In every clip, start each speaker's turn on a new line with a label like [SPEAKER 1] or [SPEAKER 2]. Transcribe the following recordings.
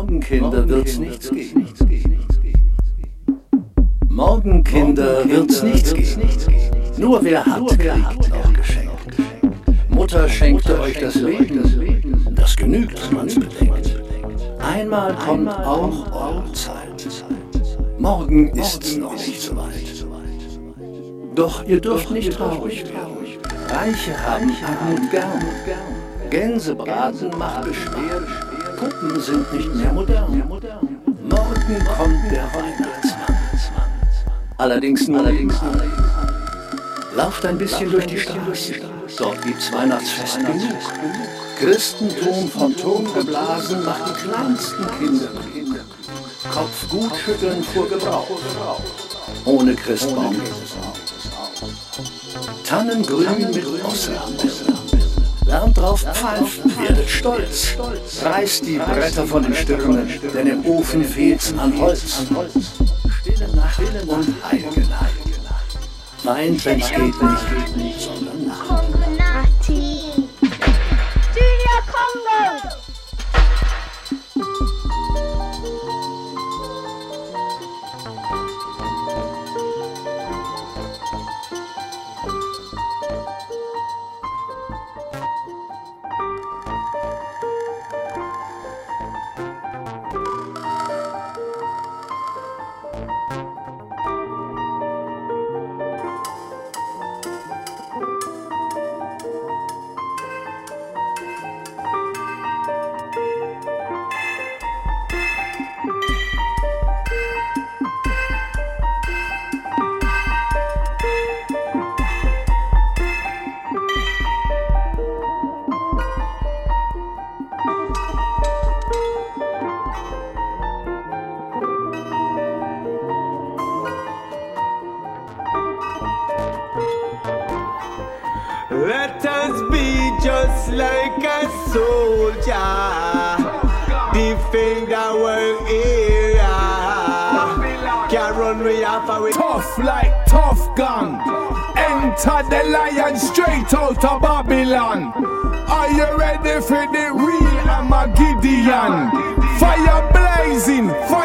[SPEAKER 1] Morgen, Kinder, wird's nichts geben. Morgen, Kinder, wird's nichts geben. Nur wer hat, kriegt noch Geschenk. Mutter schenkte euch das Leben, das genügt, wenn man's bedenkt. Einmal kommt auch eure Zeit. Morgen ist's noch nicht so weit. Doch ihr dürft nicht traurig werden. Reiche haben Armut gern. Gänsebraten macht Beschwer. Puppen sind nicht mehr modern. Morgen kommt der Weihnachtsmann. Allerdings nur allerdings. Lauft ein bisschen durch die Straßen. Dort gibt's Weihnachtsfest genug. Christentum vom Turm geblasen macht die kleinsten Kinder. Kopf gut schütteln vor Gebrauch. Ohne Christbaum geht es. Tannengrün mit Auslampe. Lernt drauf pfeifen, werdet stolz. Reißt die Bretter von den Stirnen, denn im Ofen fehlt's an Holz. Stille Nacht und heilige Nacht. Weint, wenn's geht nicht, sondern Nacht.
[SPEAKER 2] Let us be just like a soldier, defend our area. Can't run we off our
[SPEAKER 3] Tough like tough gun. Enter the lion straight out of Babylon. Are you ready for the real Armageddon? Fire blazing, fire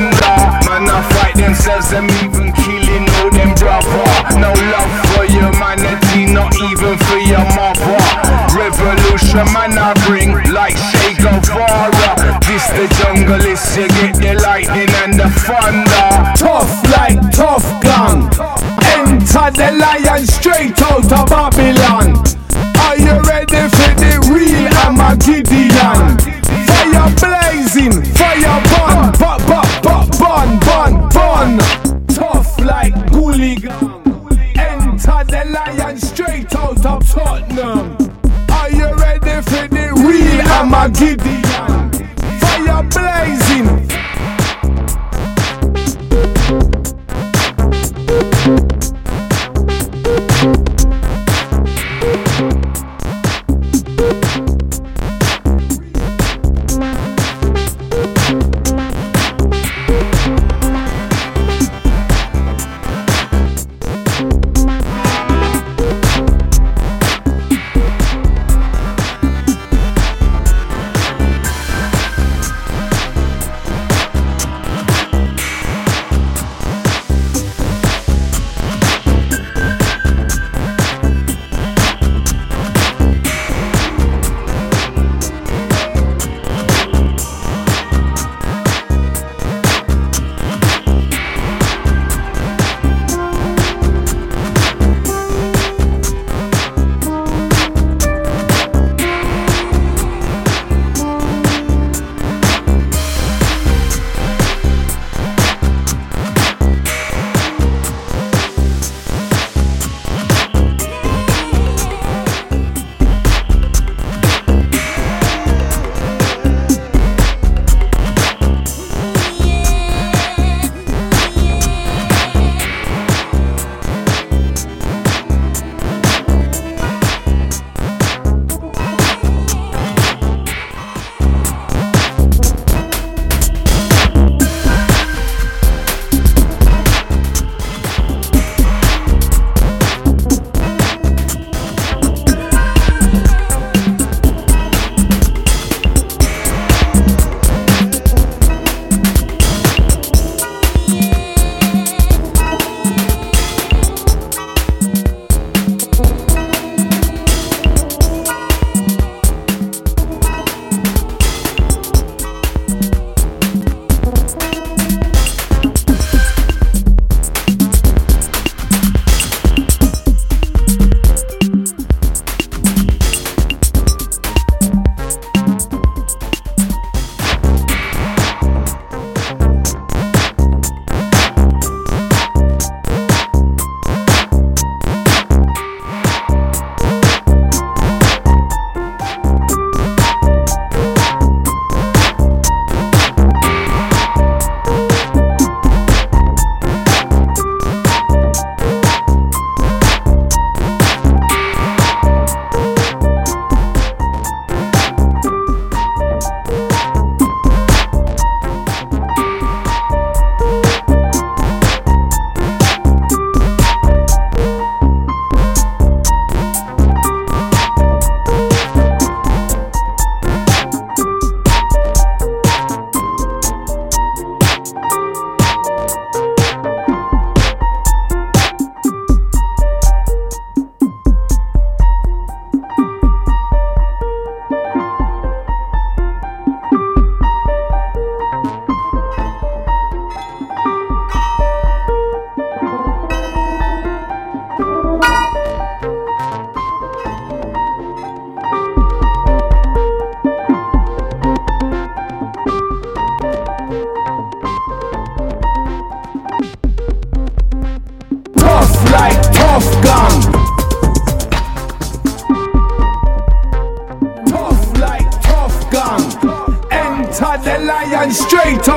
[SPEAKER 3] thunder. Man, I fight themselves, them even killing all them brother. No love for humanity, not even for your mother. Revolution, man, I bring like Che Guevara. This the jungle, is you get the lightning and the thunder.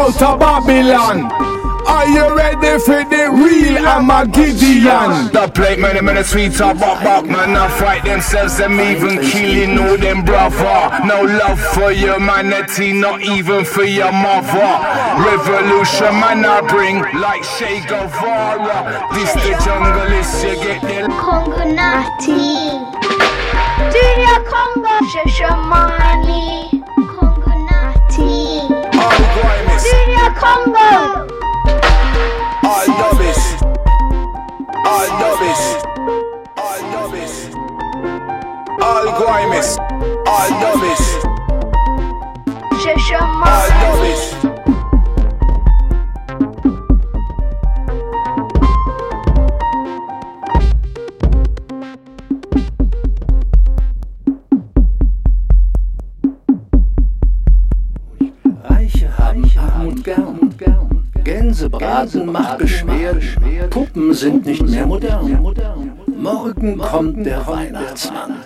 [SPEAKER 2] Out of Babylon. Are you ready for the real Armageddon? The
[SPEAKER 3] plate, man, them in the sweet top, bop, bop, man, I fight themselves, them even killing all them brother. No love for humanity, not even for your mother. Revolution, man, I bring like Che Guevara. This the jungle, is you get the
[SPEAKER 4] Congo Nati. Junior Congo Shashamani. All Dummies.
[SPEAKER 3] All Dummies.
[SPEAKER 4] All Dummies.
[SPEAKER 1] All Grimes. All Dummies. All Dummies. Reiche haben Armut gern. Gänsebraten macht Beschwerden, Puppen sind nicht mehr modern. Morgen kommt der Weihnachtsmann.